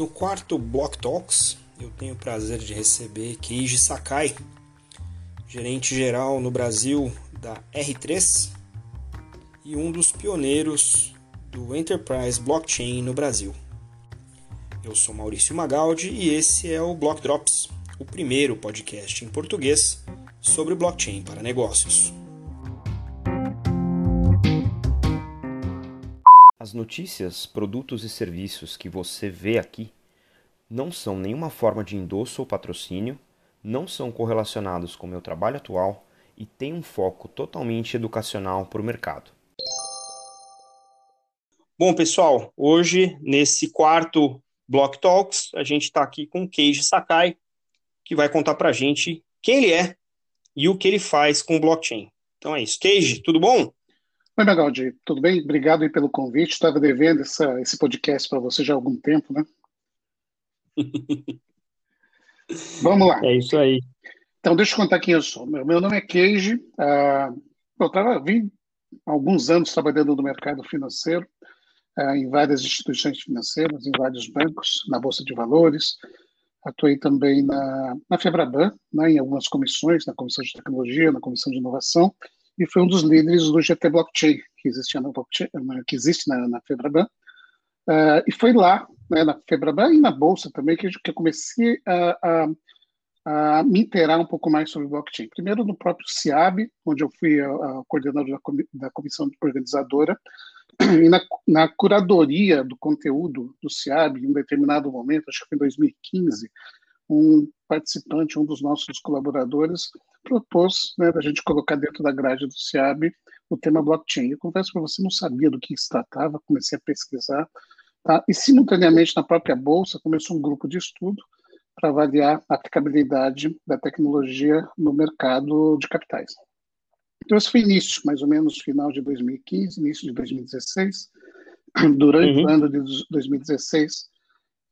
No quarto Block Talks, eu tenho o prazer de receber Keiji Sakai, gerente geral no Brasil da R3 e um dos pioneiros do Enterprise Blockchain no Brasil. Eu sou Maurício Magaldi e esse é o Block Drops, o primeiro podcast em português sobre blockchain para negócios. As notícias, produtos e serviços que você vê aqui não são nenhuma forma de endosso ou patrocínio, não são correlacionados com meu trabalho atual e têm um foco totalmente educacional para o mercado. Bom, pessoal, hoje, nesse quarto Block Talks, a gente está aqui com Keiji Sakai, que vai contar para a gente quem ele é e o que ele faz com o blockchain. Então é isso. Keiji, tudo bom? Oi, Magaldi, tudo bem? Obrigado pelo convite. Estava devendo essa, esse podcast para você já há algum tempo, né? Vamos lá. É isso aí. Então, deixa eu contar quem eu sou. Meu, meu nome é Keiji. Uh, eu tava, vim alguns anos trabalhando no mercado financeiro, uh, em várias instituições financeiras, em vários bancos, na Bolsa de Valores. Atuei também na, na Febraban, né, em algumas comissões, na Comissão de Tecnologia, na Comissão de Inovação, e foi um dos líderes do GT Blockchain, que, existia na, que existe na, na Febraban. Uh, e foi lá, né, na Febraban e na Bolsa também, que, que eu comecei a, a, a, me inteirar um pouco mais sobre blockchain. Primeiro no próprio CIAB, onde eu fui a, a coordenador da, da comissão organizadora, e na, na, curadoria do conteúdo do CIAB, em um determinado momento, acho que foi em 2015, um participante, um dos nossos colaboradores, propôs né, a gente colocar dentro da grade do CIAB o tema blockchain. Eu confesso para você, não sabia do que se tratava, comecei a pesquisar, tá? e simultaneamente na própria Bolsa começou um grupo de estudo para avaliar a aplicabilidade da tecnologia no mercado de capitais. Então, esse foi início, mais ou menos final de 2015, início de 2016. Durante uhum. o ano de 2016,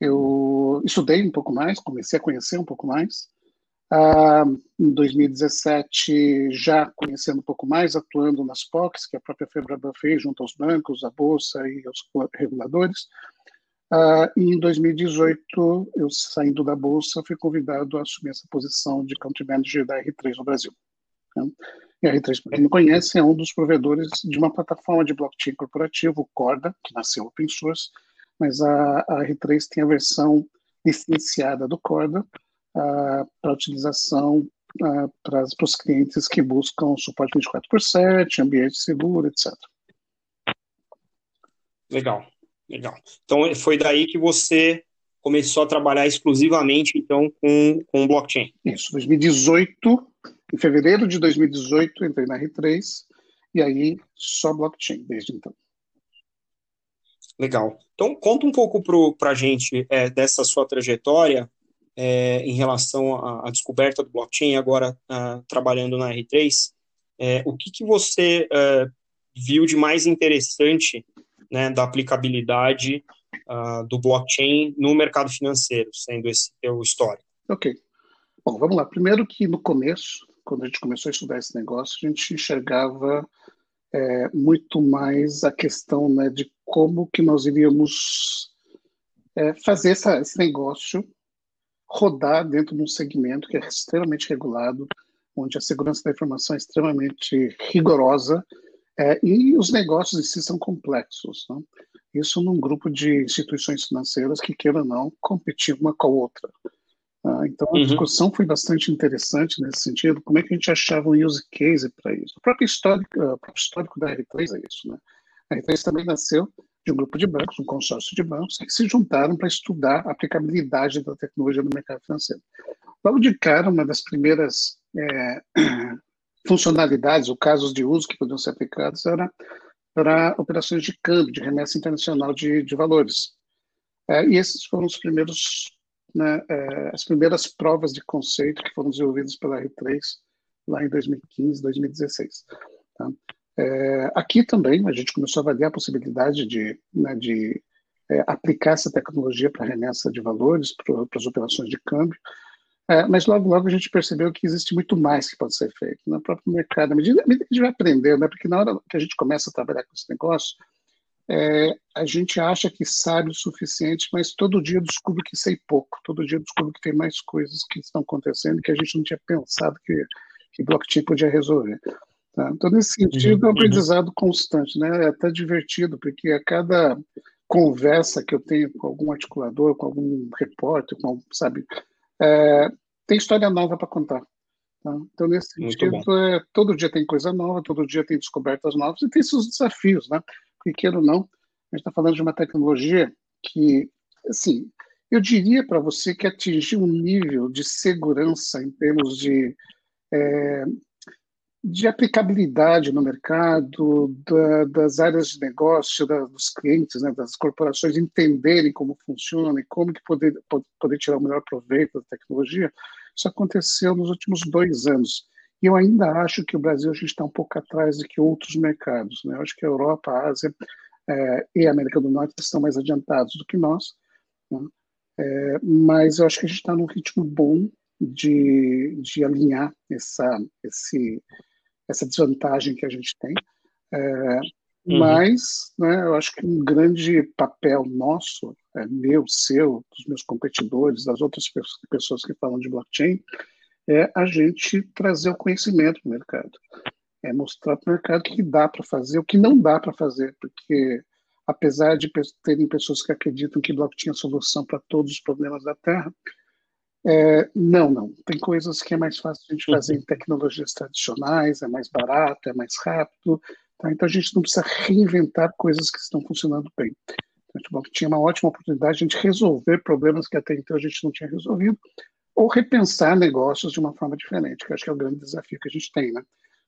eu estudei um pouco mais, comecei a conhecer um pouco mais. Ah, em 2017, já conhecendo um pouco mais, atuando nas POCs, que a própria Febraban fez, junto aos bancos, à Bolsa e aos reguladores. Ah, e em 2018, eu saindo da Bolsa, fui convidado a assumir essa posição de Country Manager da R3 no Brasil. Né? E a R3, para quem não conhece, é um dos provedores de uma plataforma de blockchain corporativo, Corda, que nasceu open source, mas a, a R3 tem a versão licenciada do Corda uh, para utilização uh, para os clientes que buscam suporte 24 por 7, ambiente seguro, etc. Legal, legal. Então foi daí que você começou a trabalhar exclusivamente então com, com blockchain. Isso, 2018, em fevereiro de 2018 entrei na R3 e aí só blockchain desde então. Legal. Então, conta um pouco para a gente é, dessa sua trajetória é, em relação à, à, descoberta do blockchain, agora uh, trabalhando na R3. É, o que, que você uh, viu de mais interessante né, da aplicabilidade uh, do blockchain no mercado financeiro, sendo esse teu histórico? Ok. Bom, vamos lá. Primeiro que no começo, quando a gente começou a estudar esse negócio, a gente enxergava é, muito mais a questão né, de como que nós iríamos é, fazer essa, esse negócio rodar dentro de um segmento que é extremamente regulado, onde a segurança da informação é extremamente rigorosa é, e os negócios em si são complexos. Né? Isso num grupo de instituições financeiras que, queiram ou não, competir uma com a outra. Ah, então, a uhum. discussão foi bastante interessante nesse sentido. Como é que a gente achava um use case para isso? O próprio histórico, o próprio histórico da R3 é isso. Né? A R3 também nasceu de um grupo de bancos, um consórcio de bancos, que se juntaram para estudar a aplicabilidade da tecnologia no mercado financeiro. Logo de cara, uma das primeiras é, funcionalidades ou casos de uso que podiam ser aplicados era para operações de câmbio, de remessa internacional de, de valores. É, e esses foram os primeiros, né, é, as primeiras provas de conceito que foram desenvolvidas pela R3 lá em 2015, 2016. Tá? É, aqui também a gente começou a avaliar a possibilidade de, né, de é, aplicar essa tecnologia para remessa de valores, para as operações de câmbio, é, mas logo, logo a gente percebeu que existe muito mais que pode ser feito no próprio mercado. À medida que a gente vai aprendendo, né, porque na hora que a gente começa a trabalhar com esse negócio, é, a gente acha que sabe o suficiente, mas todo dia descobre que sei pouco, todo dia descobre que tem mais coisas que estão acontecendo que a gente não tinha pensado que, que blockchain podia resolver. Tá? Então, nesse sentido, é um uhum. aprendizado constante, né? É até divertido, porque a cada conversa que eu tenho com algum articulador, com algum repórter, com, sabe, é, tem história nova para contar. Tá? Então, nesse sentido, é, todo dia tem coisa nova, todo dia tem descobertas novas e tem seus desafios, né? Ou não, a gente está falando de uma tecnologia que, assim, eu diria para você que atingiu um nível de segurança em termos de é, de aplicabilidade no mercado, da, das áreas de negócio, da, dos clientes, né, das corporações entenderem como funciona e como que poder, poder tirar o melhor proveito da tecnologia, isso aconteceu nos últimos dois anos. E eu ainda acho que o Brasil a gente está um pouco atrás do que outros mercados. Né? Eu acho que a Europa, a Ásia é, e a América do Norte estão mais adiantados do que nós. Né? É, mas eu acho que a gente está num ritmo bom de, de alinhar essa, esse, essa desvantagem que a gente tem. É, uhum. Mas né, eu acho que um grande papel nosso, é, meu, seu, dos meus competidores, das outras pessoas que falam de blockchain, é a gente trazer o conhecimento para o mercado. É mostrar para o mercado o que dá para fazer, o que não dá para fazer, porque apesar de terem pessoas que acreditam que blockchain é a solução para todos os problemas da Terra, é, não, não. Tem coisas que é mais fácil a gente fazer em tecnologias tradicionais, é mais barato, é mais rápido. Tá? Então a gente não precisa reinventar coisas que estão funcionando bem. Então, tinha uma ótima oportunidade de a gente resolver problemas que até então a gente não tinha resolvido, ou repensar negócios de uma forma diferente, que acho que é o grande desafio que a gente tem, né?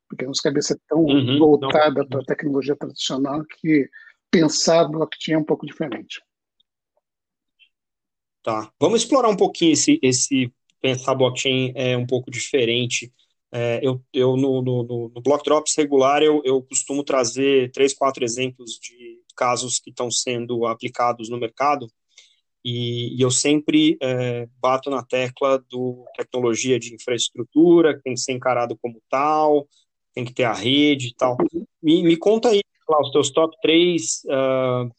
Porque a nossa cabeça é tão uhum, voltada para a tecnologia tradicional que pensar blockchain é um pouco diferente. Tá. Vamos explorar um pouquinho esse, esse pensar blockchain é um pouco diferente. É, eu, eu no, no, no Block Drops regular, eu, eu costumo trazer três, quatro exemplos de casos que estão sendo aplicados no mercado, e, e eu sempre é, bato na tecla do tecnologia de infraestrutura, que tem que ser encarado como tal, tem que ter a rede e tal. Me, me conta aí, lá, os teus top três uh,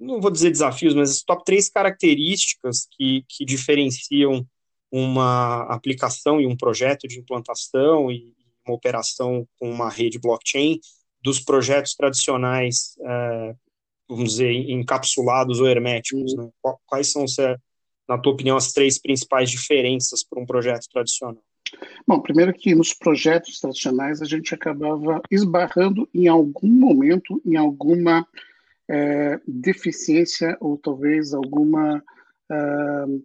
não vou dizer desafios, mas as top três características que, que diferenciam uma aplicação e um projeto de implantação e uma operação com uma rede blockchain dos projetos tradicionais, é, vamos dizer, encapsulados ou herméticos. Né? Quais são, na tua opinião, as três principais diferenças para um projeto tradicional? Bom, primeiro que nos projetos tradicionais a gente acabava esbarrando em algum momento, em alguma é, deficiência ou talvez alguma uh,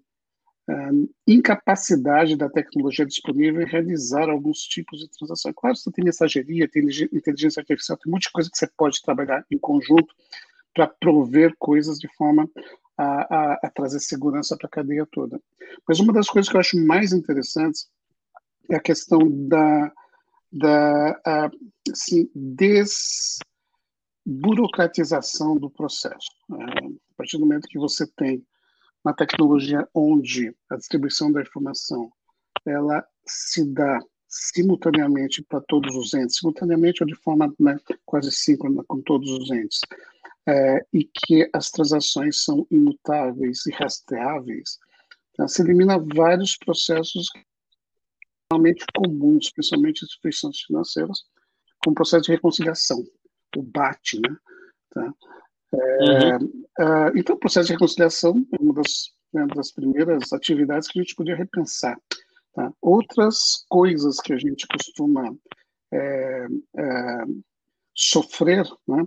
uh, incapacidade da tecnologia disponível em realizar alguns tipos de transação. Claro, você tem mensageria, tem inteligência artificial, tem muita coisa que você pode trabalhar em conjunto para prover coisas de forma a, a, a trazer segurança para a cadeia toda. Mas uma das coisas que eu acho mais interessantes é a questão da, da assim, des burocratização do processo. É, a partir do momento que você tem uma tecnologia onde a distribuição da informação ela se dá simultaneamente para todos os entes, simultaneamente ou de forma né, quase síncrona com todos os entes, é, e que as transações são imutáveis e rastreáveis, tá? se elimina vários processos normalmente comuns, especialmente instituições financeiras, como o processo de reconciliação o BAT, né? Tá? É, uhum. uh, então, o processo de reconciliação é uma das, né, das primeiras atividades que a gente podia repensar. Tá? Outras coisas que a gente costuma é, é, sofrer né,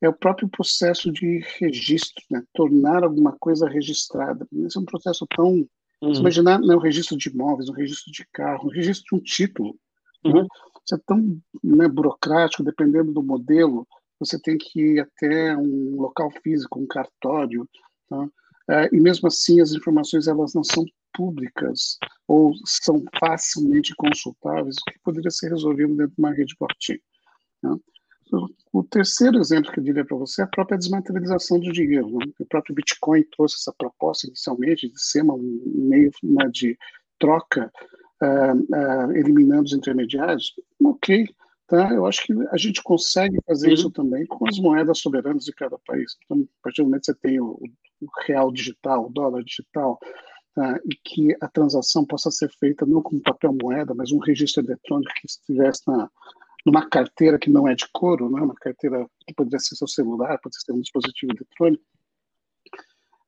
é o próprio processo de registro, né, tornar alguma coisa registrada. Esse é um processo tão. Uhum. Imaginar né, um registro de imóveis, um registro de carro, um registro de um título. Né? Uhum. Né? Isso é tão né, burocrático, dependendo do modelo, você tem que ir até um local físico, um cartório, tá? é, e mesmo assim as informações elas não são públicas ou são facilmente consultáveis, o que poderia ser resolvido dentro de uma rede blockchain. Tá? O terceiro exemplo que eu diria para você é a própria desmaterialização do dinheiro. Né? O próprio Bitcoin trouxe essa proposta inicialmente de ser um meio né, de troca uh, uh, eliminando os intermediários, ok, Tá? Eu acho que a gente consegue fazer uhum. isso também com as moedas soberanas de cada país. Então, a partir do momento que você tem o, o real digital, o dólar digital, tá? e que a transação possa ser feita não como papel moeda, mas um registro eletrônico que estivesse na, numa carteira que não é de couro, né? uma carteira que poderia ser seu celular, pode ser um dispositivo eletrônico.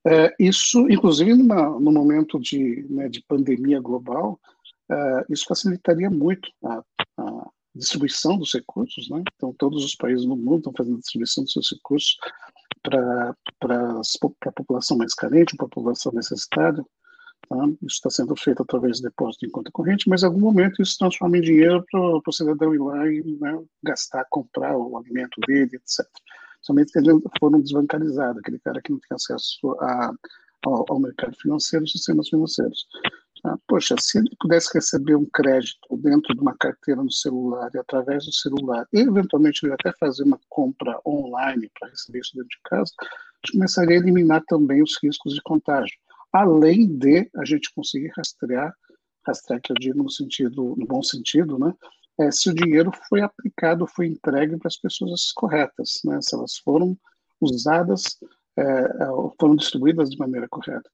É, isso, inclusive, numa, no momento de, né, de pandemia global, é, isso facilitaria muito a, a distribuição dos recursos, né? Então, todos os países no mundo estão fazendo distribuição dos seus recursos para a população mais carente, para a população necessitada. Tá? Isso está sendo feito através de depósito em conta corrente, mas em algum momento isso transforma em dinheiro para o cidadão ir lá e né, gastar, comprar o alimento dele, etc. Somente eles foram desbancarizados, aquele cara que não tem acesso a, ao, ao mercado financeiro, sistemas financeiros. Ah, poxa, se ele pudesse receber um crédito dentro de uma carteira no celular e através do celular, e eventualmente ele até fazer uma compra online para receber isso dentro de casa, a gente começaria a eliminar também os riscos de contágio. Além de a gente conseguir rastrear, rastrear que eu digo no sentido, no bom sentido, né? É, se o dinheiro foi aplicado, foi entregue para as pessoas corretas, né? Se elas foram usadas, é, é foram distribuídas de maneira correta.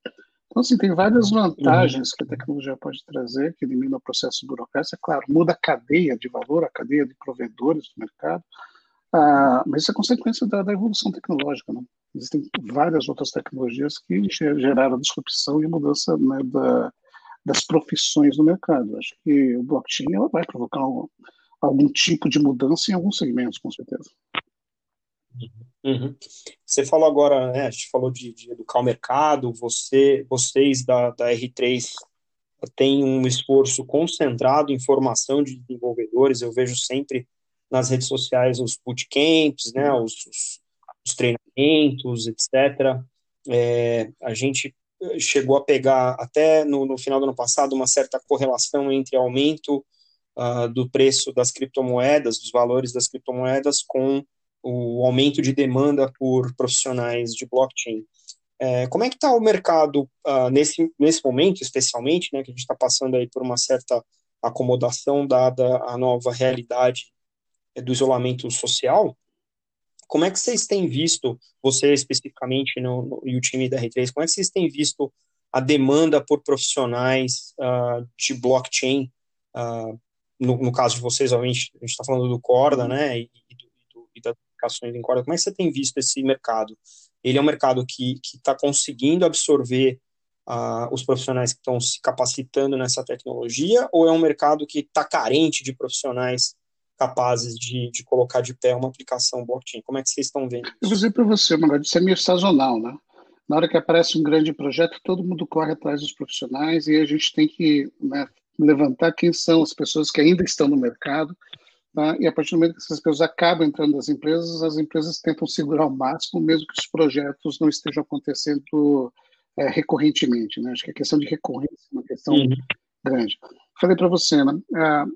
Então, assim, tem várias uhum. vantagens que a tecnologia pode trazer, que elimina o processo burocrático. É claro, muda a cadeia de valor, a cadeia de provedores do mercado, ah, mas isso é consequência da, da evolução tecnológica. Né? Existem várias outras tecnologias que geraram disrupção e mudança né, da, das profissões no mercado. Acho que o blockchain ela vai provocar algum, algum tipo de mudança em alguns segmentos, com certeza. Uhum. Você falou agora, né, a gente falou de, de, educar o mercado, você, vocês da, da R3 têm um esforço concentrado em formação de desenvolvedores, eu vejo sempre nas redes sociais os bootcamps, né, os, os, os treinamentos, etc. É, a gente chegou a pegar até no, no, final do ano passado uma certa correlação entre aumento uh, do preço das criptomoedas, dos valores das criptomoedas com o aumento de demanda por profissionais de blockchain. É, como é que está o mercado uh, nesse, nesse momento, especialmente, né, que a gente está passando aí por uma certa acomodação dada a nova realidade do isolamento social? Como é que vocês têm visto, você especificamente no, no, e o time da R3, como é que vocês têm visto a demanda por profissionais uh, de blockchain? Uh, no, no, caso de vocês, obviamente, a gente está falando do Corda, né, e, do, e da aplicações em corda, como é que você tem visto esse mercado? Ele é um mercado que está conseguindo absorver uh, os profissionais que estão se capacitando nessa tecnologia, ou é um mercado que está carente de profissionais capazes de, de colocar de pé uma aplicação blockchain? Como é que vocês estão vendo? Isso? Eu vou dizer para você, Magali, isso é meio sazonal, né? Na hora que aparece um grande projeto, todo mundo corre atrás dos profissionais e a gente tem que né, levantar quem são as pessoas que ainda estão no mercado Tá? E a partir do momento que essas pessoas acabam entrando nas empresas, as empresas tentam segurar ao máximo, mesmo que os projetos não estejam acontecendo é, recorrentemente. Né? Acho que a questão de recorrência é uma questão uhum. Grande. Falei para você, né?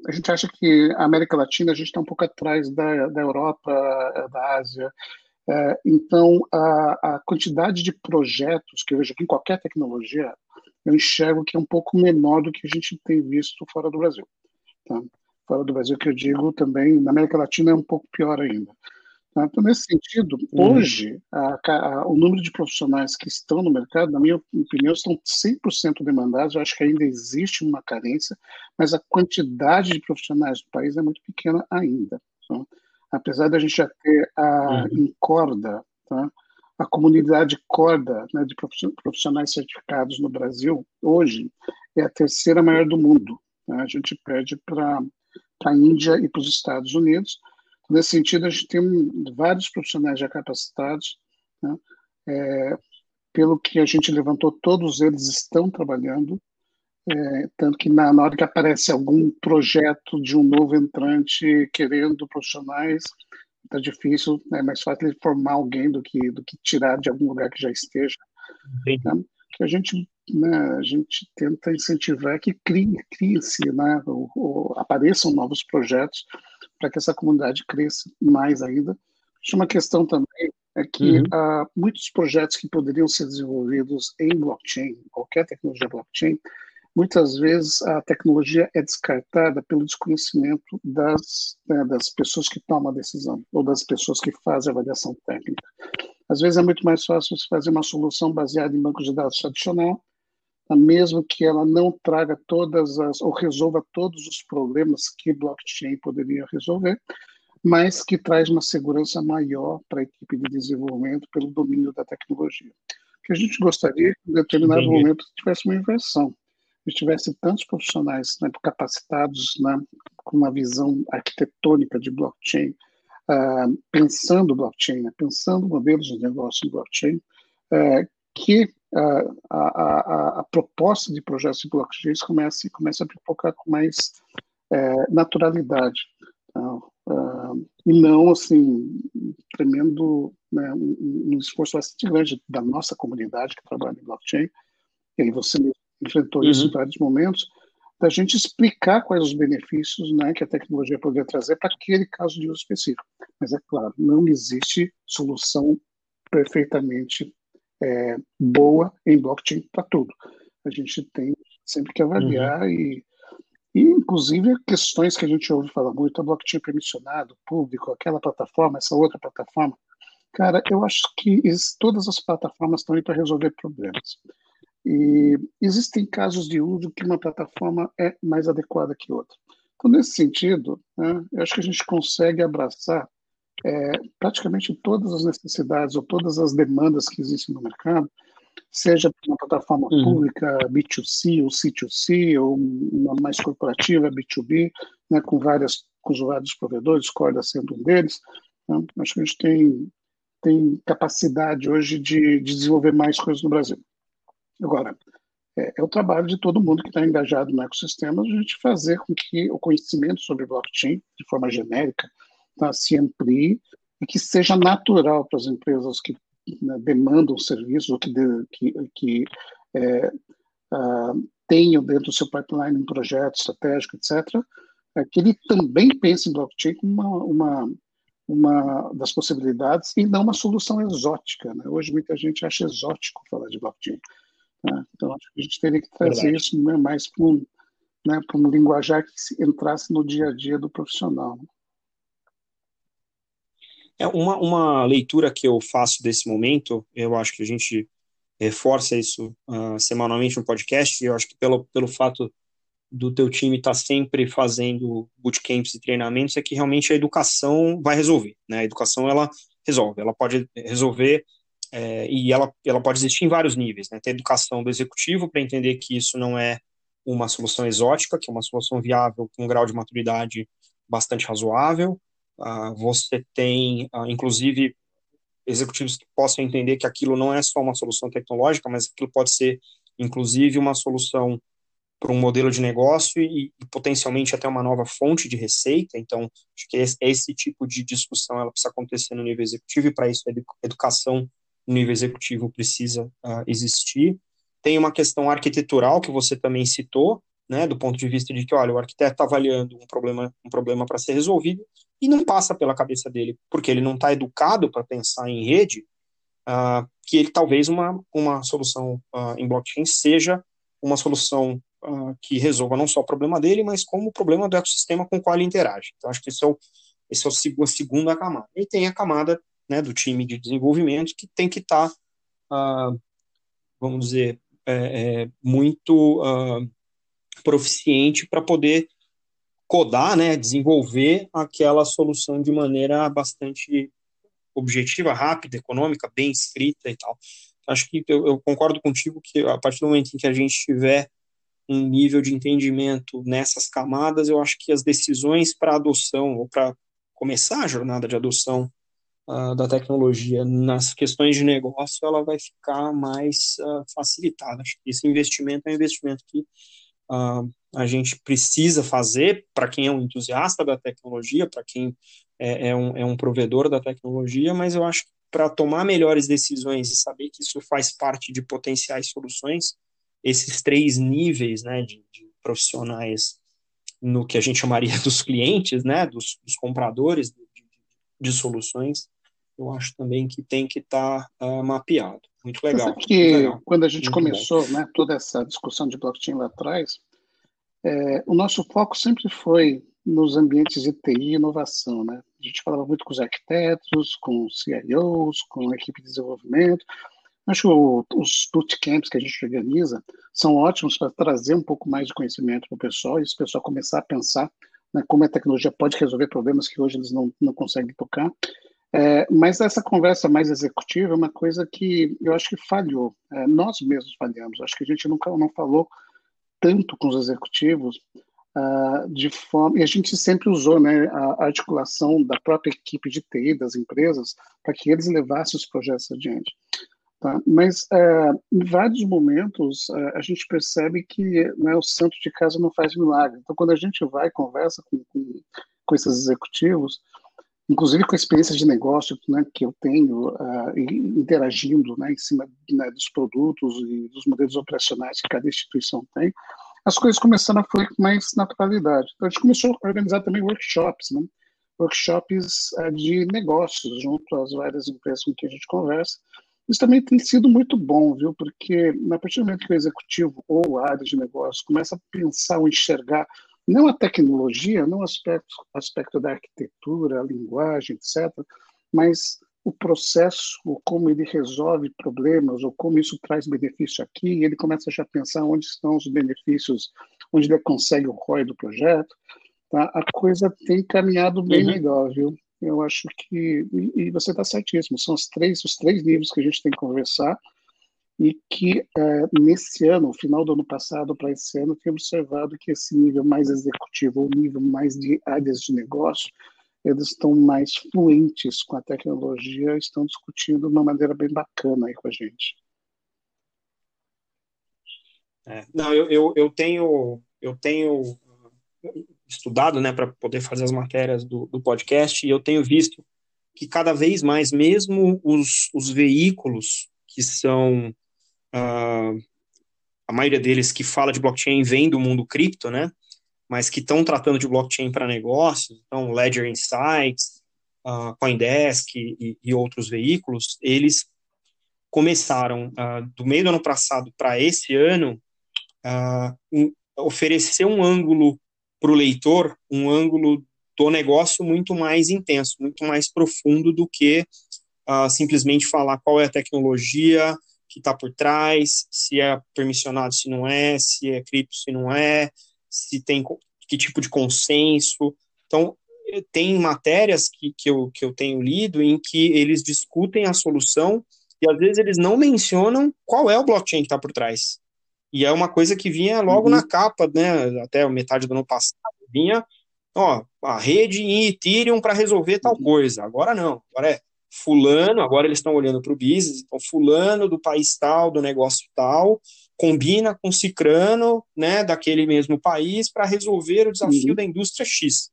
a gente acha que a América Latina a gente está um pouco atrás da, da Europa, da Ásia. É, então, a, a quantidade de projetos que eu vejo aqui em qualquer tecnologia, eu enxergo que é um pouco menor do que a gente tem visto fora do Brasil. Tá? fora do Brasil, que eu digo também, na América Latina é um pouco pior ainda. Tá? Então, nesse sentido, uhum. hoje, a, a, o número de profissionais que estão no mercado, na minha opinião, estão 100% demandados. Eu acho que ainda existe uma carência, mas a quantidade de profissionais do país é muito pequena ainda. Tá? Apesar da gente já ter a uhum. tá? a comunidade corda né, de profissionais certificados no Brasil, hoje, é a terceira maior do mundo. Tá? A gente pede para para a Índia e para os Estados Unidos. Nesse sentido, a gente tem vários profissionais já capacitados, né? é, pelo que a gente levantou, todos eles estão trabalhando, é, tanto que na, na, hora que aparece algum projeto de um novo entrante querendo profissionais, está difícil, é mais fácil ele formar alguém do que, do que tirar de algum lugar que já esteja. Né? Que a gente né, a gente tenta incentivar que crie, crie-se, né, ou, ou apareçam novos projetos para que essa comunidade cresça mais ainda. Uma questão também é que uhum. há muitos projetos que poderiam ser desenvolvidos em blockchain, qualquer tecnologia blockchain, muitas vezes a tecnologia é descartada pelo desconhecimento das, né, das pessoas que tomam a decisão ou das pessoas que fazem a avaliação técnica. Às vezes é muito mais fácil você fazer uma solução baseada em banco de dados tradicional, mesmo que ela não traga todas as ou resolva todos os problemas que blockchain poderia resolver, mas que traz uma segurança maior para a equipe de desenvolvimento pelo domínio da tecnologia. Que a gente gostaria que, em determinado Entendi. momento, tivesse uma inversão. Se tivesse tantos profissionais né, capacitados né, com uma visão arquitetônica de blockchain, uh, pensando blockchain, né, pensando modelos de negócio em blockchain, uh, que a, a, a, proposta de projetos de blockchain comece, comece a pipocar com mais eh, naturalidade. Então, Uh, e não, assim, tremendo né, um, um, esforço bastante grande da nossa comunidade que trabalha em blockchain, e aí você enfrentou uhum. isso em vários momentos, da gente explicar quais os benefícios né, que a tecnologia poderia trazer para aquele caso de uso específico. Mas é claro, não existe solução perfeitamente é, boa em blockchain para tudo. A gente tem sempre que avaliar uhum. e e, inclusive, questões que a gente ouve falar muito, a blockchain permissionado, público, aquela plataforma, essa outra plataforma. Cara, eu acho que todas as plataformas estão aí para resolver problemas. E existem casos de uso que uma plataforma é mais adequada que outra. Então, nesse sentido, né, eu acho que a gente consegue abraçar é, praticamente todas as necessidades ou todas as demandas que existem no mercado seja uma plataforma uhum. pública B2C ou C2C, ou uma mais corporativa B2B, né, com, várias, com vários provedores, Corda sendo um deles. Né, acho que a gente tem, tem capacidade hoje de, de desenvolver mais coisas no Brasil. Agora, é, é o trabalho de todo mundo que está engajado no ecossistema a gente fazer com que o conhecimento sobre blockchain, de forma genérica, tá, se amplie e que seja natural para as empresas que né, demandam serviços ou que, de, que, que é, uh, tenham dentro do seu pipeline um projeto estratégico, etc., é, que ele também pense em blockchain como uma, uma, uma das possibilidades e não uma solução exótica. Né? Hoje muita gente acha exótico falar de blockchain. Né? Então acho que a gente teria que trazer Verdade. isso né, mais para um, né, um linguajar que entrasse no dia a dia do profissional. É uma, uma leitura que eu faço desse momento, eu acho que a gente reforça isso uh, semanalmente no podcast, e eu acho que pelo, pelo fato do teu time estar tá sempre fazendo bootcamps e treinamentos, é que realmente a educação vai resolver, né? A educação, ela resolve, ela pode resolver é, e ela, ela pode existir em vários níveis, né? Tem a educação do executivo para entender que isso não é uma solução exótica, que é uma solução viável com um grau de maturidade bastante razoável, você tem, uh, inclusive, executivos que possam entender que aquilo não é só uma solução tecnológica, mas aquilo pode ser, inclusive, uma solução para um modelo de negócio e, e, potencialmente até uma nova fonte de receita. Então, acho que esse, esse tipo de discussão ela precisa acontecer no nível executivo e para isso a educação no nível executivo precisa uh, existir. Tem uma questão arquitetural que você também citou, né, do ponto de vista de que, olha, o arquiteto está avaliando um problema, um problema para ser resolvido e não passa pela cabeça dele, porque ele não está educado para pensar em rede, uh, que ele talvez uma, uma solução uh, em blockchain seja uma solução uh, que resolva não só o problema dele, mas como o problema do ecossistema com o qual ele interage. Então, acho que esse é, o, esse é o, a segunda camada. E tem a camada né, do time de desenvolvimento que tem que estar, tá, vamos dizer, é, é, muito proficiente para poder codar, né, desenvolver aquela solução de maneira bastante objetiva, rápida, econômica, bem escrita e tal. Acho que eu, eu, concordo contigo que a partir do momento em que a gente tiver um nível de entendimento nessas camadas, eu acho que as decisões para adoção ou para começar a jornada de adoção uh, da tecnologia nas questões de negócio, ela vai ficar mais uh, facilitada. Acho que esse investimento é um investimento que uh, a gente precisa fazer para quem é um entusiasta da tecnologia, para quem é, é, um, é um provedor da tecnologia, mas eu acho que para tomar melhores decisões e saber que isso faz parte de potenciais soluções, esses três níveis né, de, de profissionais no que a gente chamaria dos clientes, né, dos, dos compradores de, de, de, soluções, eu acho também que tem que estar tá, uh, mapeado. Muito legal. Você que muito legal. quando a gente muito começou né, toda essa discussão de blockchain lá atrás, é, o nosso foco sempre foi nos ambientes de TI e inovação. Né? A gente falava muito com os arquitetos, com os CIOs, com a equipe de desenvolvimento. Acho que os bootcamps que a gente organiza são ótimos para trazer um pouco mais de conhecimento para o pessoal e esse pessoal começar a pensar né, como a tecnologia pode resolver problemas que hoje eles não, não conseguem tocar. É, mas essa conversa mais executiva é uma coisa que eu acho que falhou. É, nós mesmos falhamos. Acho que a gente nunca não falou tanto com os executivos uh, de forma e a gente sempre usou né, a articulação da própria equipe de TI das empresas para que eles levassem os projetos adiante. Tá? Mas uh, em vários momentos uh, a gente percebe que né, o santo de casa não faz milagre. Então quando a gente vai e conversa com, com, com esses executivos inclusive com experiências de negócio né, que eu tenho uh, interagindo né, em cima né, dos produtos e dos modelos operacionais que cada instituição tem, as coisas começaram a fluir com mais naturalidade. Então, a gente começou a organizar também workshops, né? workshops uh, de negócios junto às várias empresas com que a gente conversa. Isso também tem sido muito bom, viu? Porque a partir do momento que o executivo ou a área de negócio começa a pensar ou enxergar não a tecnologia, não o aspecto, aspecto da arquitetura, a linguagem, etc., mas o processo, ou como ele resolve problemas, ou como isso traz benefício aqui, ele começa já a pensar onde estão os benefícios, onde ele consegue o ROI do projeto. Tá? A coisa tem caminhado bem uhum. legal, viu? Eu acho que, e, e você está certíssimo, são os três, os três níveis que a gente tem que conversar, e que é, nesse ano, final do ano passado para esse ano, tem observado que esse nível mais executivo, o nível mais de áreas de negócio, eles estão mais fluentes com a tecnologia, estão discutindo de uma maneira bem bacana aí com a gente. É, não, eu, eu, eu, tenho eu tenho estudado, né, para poder fazer as matérias do, do podcast e eu tenho visto que cada vez mais, mesmo os, os veículos que são uh, a maioria deles que fala de blockchain vem do mundo cripto, né? Mas que estão tratando de blockchain para negócios, então Ledger Insights, uh, CoinDesk e, e, outros veículos, eles começaram uh, do meio do ano passado para esse ano um, oferecer um ângulo para o leitor, um ângulo do negócio muito mais intenso, muito mais profundo do que simplesmente falar qual é a tecnologia, que está por trás, se é permissionado, se não é, se é cripto, se não é, se tem que tipo de consenso. Então, tem matérias que, que, eu, que eu tenho lido em que eles discutem a solução e às vezes eles não mencionam qual é o blockchain que está por trás. E é uma coisa que vinha logo uhum. na capa, né, até metade do ano passado, vinha, ó, a rede em Ethereum para resolver tal uhum. coisa. Agora não, agora é fulano, agora eles estão olhando para o business, então fulano do país tal, do negócio tal, combina com cicrano, né, daquele mesmo país para resolver o desafio uhum. da indústria X.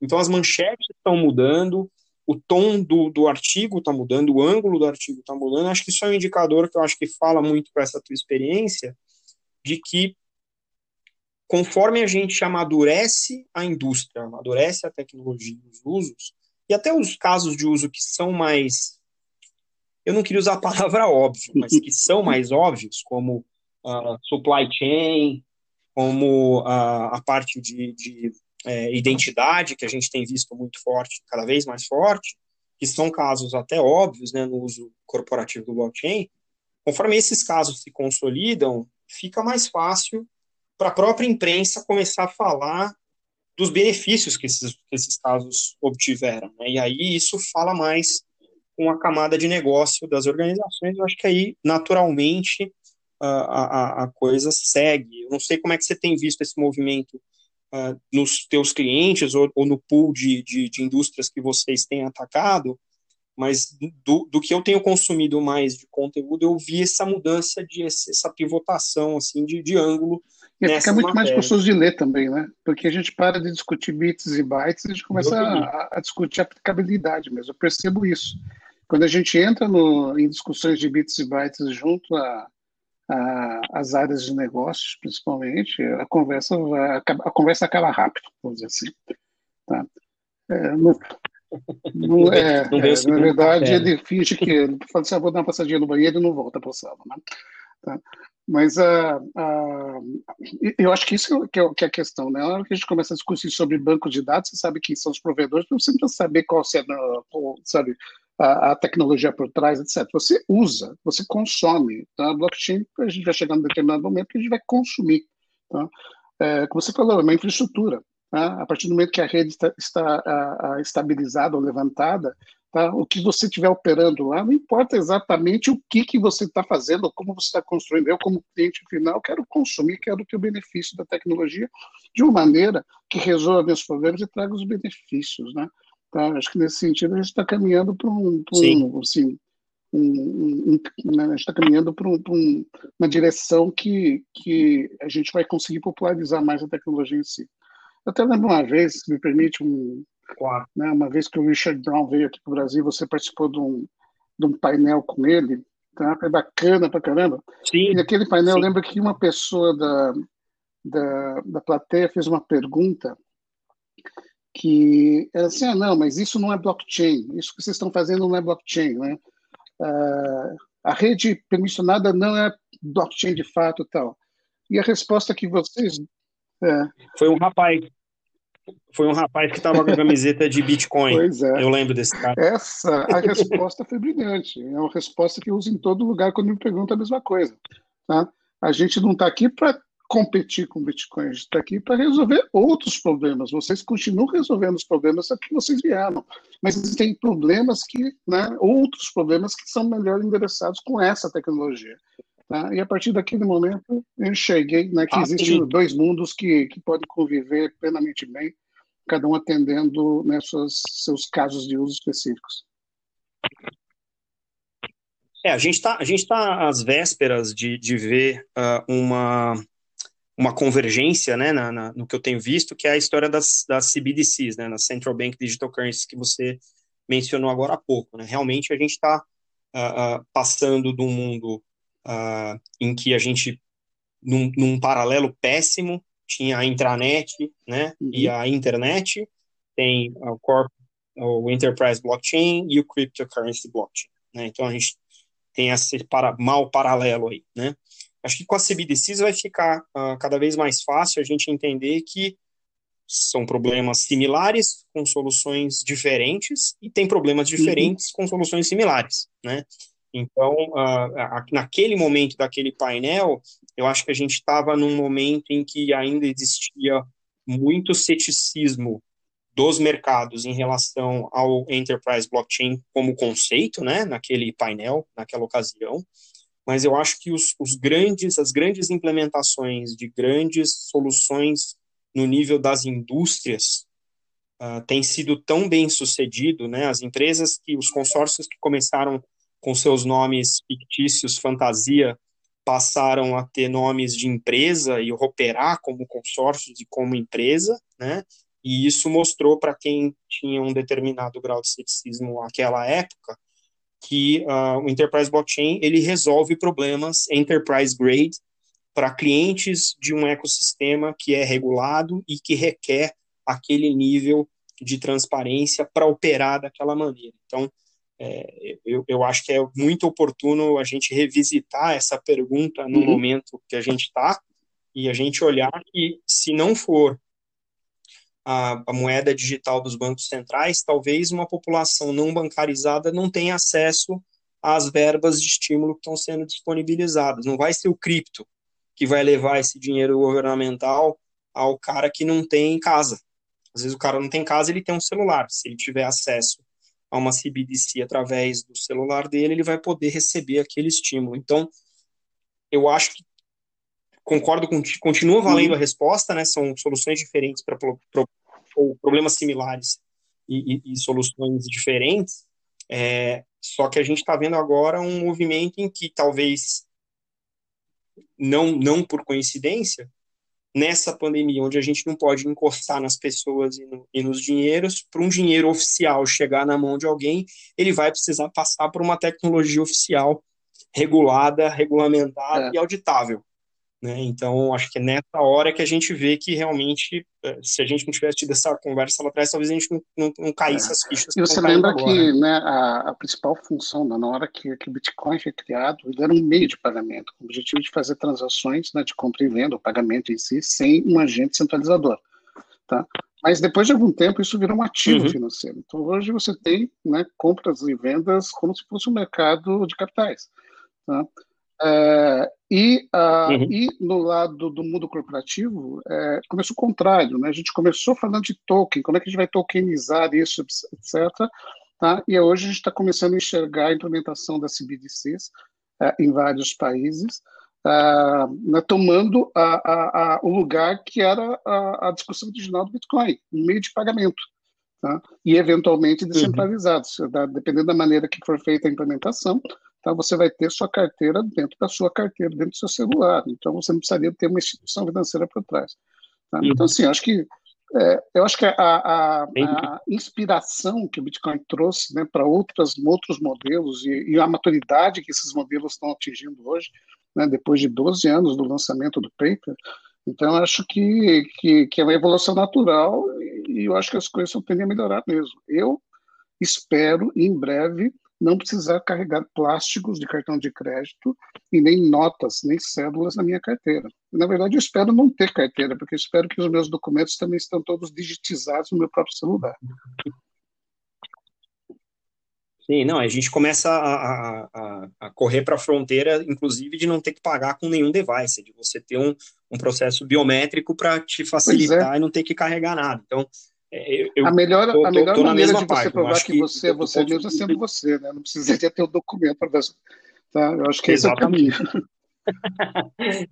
Então as manchetes estão mudando, o tom do, do artigo está mudando, o ângulo do artigo está mudando. Acho que isso é um indicador que eu acho que fala muito para essa tua experiência de que conforme a gente amadurece a indústria, amadurece a tecnologia, os usos, e até os casos de uso que são mais. Eu não queria usar a palavra óbvio, mas que são mais óbvios, como uh, supply chain, como uh, a parte de, de é, identidade, que a gente tem visto muito forte, cada vez mais forte, que são casos até óbvios né, no uso corporativo do blockchain. Conforme esses casos se consolidam, fica mais fácil para a própria imprensa começar a falar dos benefícios que esses, que esses casos obtiveram. Né? E aí isso fala mais com a camada de negócio das organizações. Eu acho que aí, naturalmente, a, a, a coisa segue. Eu não sei como é que você tem visto esse movimento uh, nos teus clientes ou, ou no pool de, de, de, indústrias que vocês têm atacado, mas do, do que eu tenho consumido mais de conteúdo, eu vi essa mudança, de essa pivotação assim de, de ângulo e fica muito matéria. mais gostoso de ler também, né? Porque a gente para de discutir bits e bytes e a gente começa a, a, discutir aplicabilidade mesmo. Eu percebo isso. Quando a gente entra no, em discussões de bits e bytes junto a, a, as áreas de negócios, principalmente, a conversa, vai, a conversa acaba rápido, vamos dizer assim. Tá? É, no, Não é, não é na verdade, café, ele finge que ele fala assim, ah, vou dar uma passadinha no banheiro e não volta para o sala. Né? Tá? Mas uh, uh, eu acho que isso é, que é, a questão. Né? Na hora que a gente começa a discutir sobre banco de dados, você sabe quem são os provedores, você precisa saber qual, é, sabe, a, a, tecnologia por trás, etc. Você usa, você consome. Tá? Blockchain, a gente vai chegar num determinado momento que a gente vai consumir. Tá? É, como você falou, é uma infraestrutura. Tá? A partir do momento que a rede está, está a, a estabilizada ou levantada, tá? o que você estiver operando lá, não importa exatamente o que, que você está fazendo, como você está construindo. Eu, como cliente final, quero consumir, quero ter o benefício da tecnologia de uma maneira que resolva meus problemas e traga os benefícios. Né? Tá? Acho que nesse sentido a gente está caminhando para um, um, assim, um, um, né? a gente está caminhando para um, uma direção que, que a gente vai conseguir popularizar mais a tecnologia em si. Eu até lembro uma vez, se me permite, um, claro. né, uma vez que o Richard Brown veio aqui para o Brasil, você participou de um, de um painel com ele, tá? foi bacana pra caramba. Sim. E aquele painel, Sim. lembra que uma pessoa da, da, da plateia fez uma pergunta que era assim, ah, não, mas isso não é blockchain, isso que vocês estão fazendo não é blockchain, né? Uh, a rede permissionada não é blockchain de fato tal. E a resposta que vocês... É. Foi um rapaz, foi um rapaz que estava com a camiseta de Bitcoin. Pois é. Eu lembro desse cara. Essa, a resposta foi brilhante. É uma resposta que eu uso em todo lugar quando me perguntam a mesma coisa. Tá? A gente não está aqui para competir com o Bitcoin, a gente está aqui para resolver outros problemas. Vocês continuam resolvendo os problemas que vocês vieram, mas existem problemas que, né, outros problemas que são melhor endereçados com essa tecnologia. Tá? E a partir daquele momento eu enxerguei né, que ah, existem sim. dois mundos que, que podem conviver plenamente bem, cada um atendendo né, seus, seus casos de uso específicos. É, a gente está tá às vésperas de, de ver uh, uma, uma convergência né, na, na, no que eu tenho visto, que é a história das, das CBDCs, né, na Central Bank Digital Currencies, que você mencionou agora há pouco. Né? Realmente a gente está uh, uh, passando de um mundo uh, em que a gente, num, num, paralelo péssimo, tinha a intranet né, uhum. e a internet, tem o, corp, o Enterprise Blockchain e o Cryptocurrency Blockchain. Né? Então a gente tem esse para, mal paralelo aí, né? Acho que com a CBDCs vai ficar uh, cada vez mais fácil a gente entender que são problemas similares com soluções diferentes e tem problemas uhum. diferentes uhum. com soluções similares, né? Então, uh, naquele momento daquele painel, eu acho que a gente estava num momento em que ainda existia muito ceticismo dos mercados em relação ao enterprise blockchain como conceito, né, naquele painel, naquela ocasião mas eu acho que os, os grandes, as grandes implementações de grandes soluções no nível das indústrias uh, têm sido tão bem sucedido, né? As empresas que, os consórcios que começaram com seus nomes fictícios, fantasia, passaram a ter nomes de empresa e operar como consórcios e como empresa, né? E isso mostrou para quem tinha um determinado grau de ceticismo naquela época que uh, o Enterprise Blockchain ele resolve problemas enterprise grade para clientes de um ecossistema que é regulado e que requer aquele nível de transparência para operar daquela maneira. Então, é, eu, eu acho que é muito oportuno a gente revisitar essa pergunta no uhum. momento que a gente está e a gente olhar que, se não for a, a, moeda digital dos bancos centrais, talvez uma população não bancarizada não tenha acesso às verbas de estímulo que estão sendo disponibilizadas. Não vai ser o cripto que vai levar esse dinheiro governamental ao cara que não tem casa. Às vezes o cara não tem casa, ele tem um celular. Se ele tiver acesso a uma CBDC através do celular dele, ele vai poder receber aquele estímulo. Então, eu acho que concordo com continua valendo a resposta, né? São soluções diferentes para pro, pro, problemas similares e, e, e soluções diferentes. É, só que a gente está vendo agora um movimento em que talvez não não por coincidência nessa pandemia onde a gente não pode encostar nas pessoas e, no, e nos dinheiros para um dinheiro oficial chegar na mão de alguém ele vai precisar passar por uma tecnologia oficial regulada regulamentada é. e auditável Né? Então, acho que é nessa hora que a gente vê que realmente, eh, se a gente não tivesse tido essa conversa lá atrás, talvez a gente não, não, não caísse é. as fichas. E você lembra agora, que né? a, a, principal função, né, na hora que, que o Bitcoin foi criado, ele era um meio de pagamento, com o objetivo de fazer transações né, de compra e venda, o pagamento em si, sem um agente centralizador. Tá? Mas depois de algum tempo isso virou um ativo uhum. financeiro. Então hoje você tem né, compras e vendas como se fosse um mercado de capitais. Tá? É, e, uh, uhum. e no lado do mundo corporativo é, começou o contrário, né? A gente começou falando de token, como é que a gente vai tokenizar isso, etc. Tá? E hoje a gente está começando a enxergar a implementação das CBDCs é, em vários países uh, né, tomando a, a, o lugar que era a, discussão original do Bitcoin, um meio de pagamento. Tá? E eventualmente uhum. descentralizado. Uhum. Dependendo da maneira que for feita a implementação, tá? você vai ter sua carteira dentro da sua carteira, dentro do seu celular. Então você não precisaria ter uma instituição financeira por trás. Tá? Uhum. Então, assim, acho que é, eu acho que a, a, a, inspiração que o Bitcoin trouxe né, para outros modelos e, e, a maturidade que esses modelos estão atingindo hoje, né, depois de 12 anos do lançamento do paper, então acho que, que, que é uma evolução natural e, e eu acho que as coisas tendem a melhorar mesmo. Eu espero, em breve, não precisar carregar plásticos de cartão de crédito e nem notas, nem cédulas na minha carteira. Na verdade, eu espero não ter carteira, porque eu espero que os meus documentos também estão todos digitizados no meu próprio celular. Sim, não, a gente começa a, a, a correr para a fronteira, inclusive, de não ter que pagar com nenhum device, de você ter um, um processo biométrico para te é. facilitar é. e não ter que carregar nada. Então, é, eu, a melhor, tô, a melhor tô, tô maneira de você provar que, que, você é você mesmo é sendo você, né? Não precisaria ter o um documento para ver. Tá? Eu acho que esse é o caminho.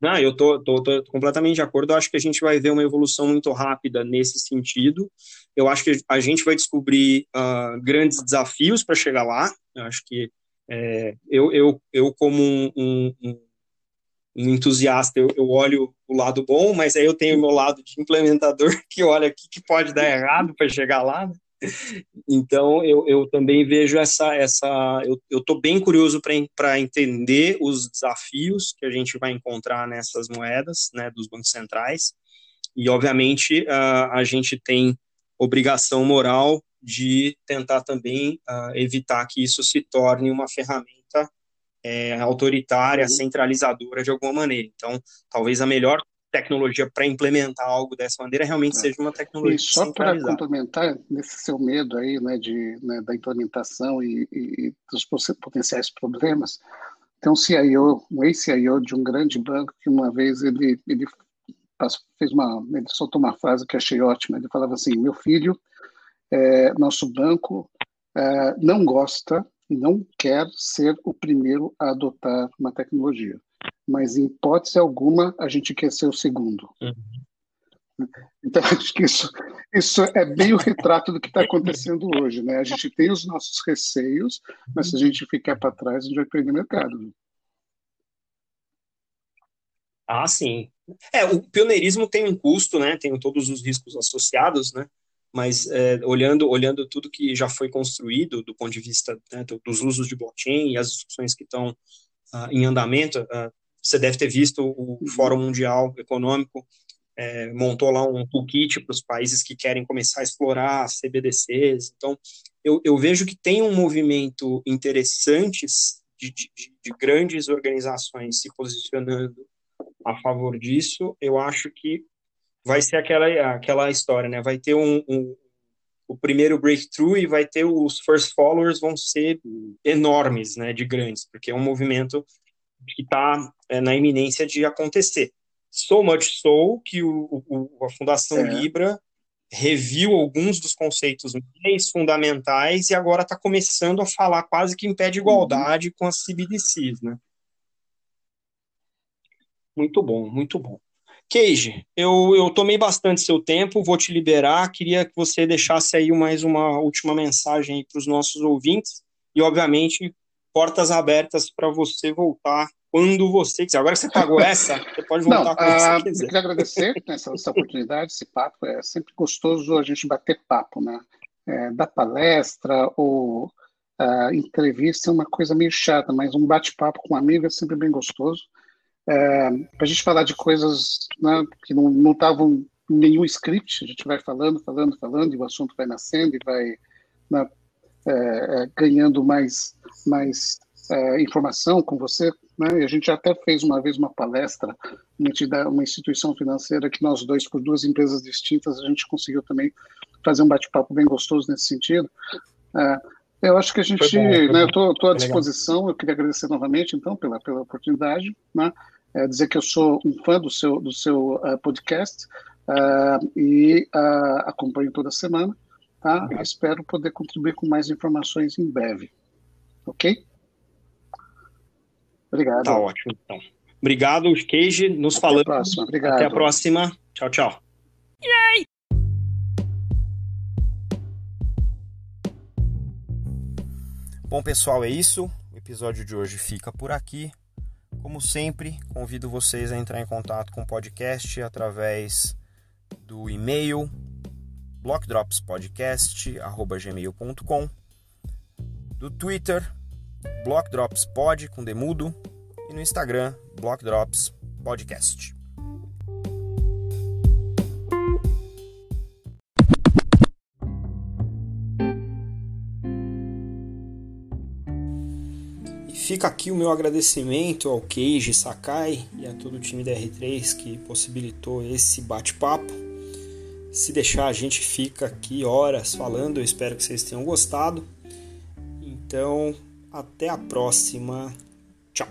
Não, eu tô, tô, tô, completamente de acordo. Eu acho que a gente vai ver uma evolução muito rápida nesse sentido. Eu acho que a gente vai descobrir uh, grandes desafios para chegar lá. Eu acho que é, eu, eu, eu, como um um entusiasta, eu, eu, olho o lado bom, mas aí eu tenho o meu lado de implementador que olha o que, que pode dar errado para chegar lá. Né? Então eu, eu também vejo essa essa eu estou bem curioso para entender os desafios que a gente vai encontrar nessas moedas, né, dos bancos centrais. E obviamente uh, a gente tem obrigação moral de tentar também uh, evitar que isso se torne uma ferramenta é, autoritária, uhum. centralizadora de alguma maneira. Então, talvez a melhor tecnologia para implementar algo dessa maneira realmente é. seja uma tecnologia. E só para complementar nesse seu medo aí, né, de né, da implementação e, e, dos potenciais problemas, tem um CIO, um ex-CIO de um grande banco que uma vez ele ele fez uma, ele soltou uma frase que achei ótima. Ele falava assim: meu filho, é, nosso banco é, não gosta não quer ser o primeiro a adotar uma tecnologia, mas em hipótese alguma a gente quer ser o segundo. Uhum. Então, acho que isso, isso é bem o retrato do que está acontecendo hoje. Né? A gente tem os nossos receios, mas se a gente ficar para trás, a gente vai perder mercado. Ah, sim. É, o pioneirismo tem um custo, né? Tem todos os riscos associados, né? Mas é, olhando olhando tudo que já foi construído do ponto de vista né, dos usos de blockchain e as discussões que estão uh, em andamento, uh, você deve ter visto o uhum. Fórum Mundial Econômico é, montou lá um toolkit para os países que querem começar a explorar CBDCs. Então, eu, eu vejo que tem um movimento interessante de, de, de grandes organizações se posicionando a favor disso. Eu acho que vai ser aquela, aquela história, né? Vai ter um, um, o primeiro breakthrough e vai ter os first followers vão ser enormes, né? De grandes, porque é um movimento que está é, na iminência de acontecer. So much so que o, o a Fundação é. Libra reviu alguns dos conceitos mais fundamentais e agora está começando a falar quase que em pé de igualdade uhum. com as CBDCs, né? Muito bom, muito bom. Cage, eu, eu tomei bastante seu tempo, vou te liberar. Queria que você deixasse aí mais uma última mensagem para os nossos ouvintes e, obviamente, portas abertas para você voltar quando você quiser. Agora que você pagou essa, você pode voltar Não, quando uh, você ah, quiser. Eu queria agradecer né, essa, essa, oportunidade, esse papo. É sempre gostoso a gente bater papo, né? É, da palestra ou uh, entrevista é uma coisa meio chata, mas um bate-papo com um amigo é sempre bem gostoso. É, para a gente falar de coisas né, que não estavam em nenhum script, a gente vai falando, falando, falando, e o assunto vai nascendo e vai né, é, é, ganhando mais, mais é, informação com você. Né? E a gente até fez uma vez uma palestra, uma, uma instituição financeira que nós dois, por duas empresas distintas, a gente conseguiu também fazer um bate-papo bem gostoso nesse sentido. É, eu acho que a gente, bom, né, eu estou à disposição, eu queria agradecer novamente, então, pela, pela oportunidade, né, é, dizer que eu sou um fã do seu, do seu uh, podcast uh, e uh, acompanho toda semana, tá? Espero poder contribuir com mais informações em breve, ok? Obrigado. Tá ótimo, então. Obrigado, Cage, nos Até falamos. Até a próxima, obrigado. Até a próxima, tchau, tchau. Yay! Bom, pessoal, é isso. O episódio de hoje fica por aqui. Como sempre, convido vocês a entrar em contato com o podcast através do e-mail blockdropspodcast@gmail.com, do Twitter blockdropspod com demudo e no Instagram blockdropspodcast. Fica aqui o meu agradecimento ao Keiji Sakai e a todo o time da R3 que possibilitou esse bate-papo. Se deixar, a gente fica aqui horas falando. Eu espero que vocês tenham gostado. Então, até a próxima. Tchau.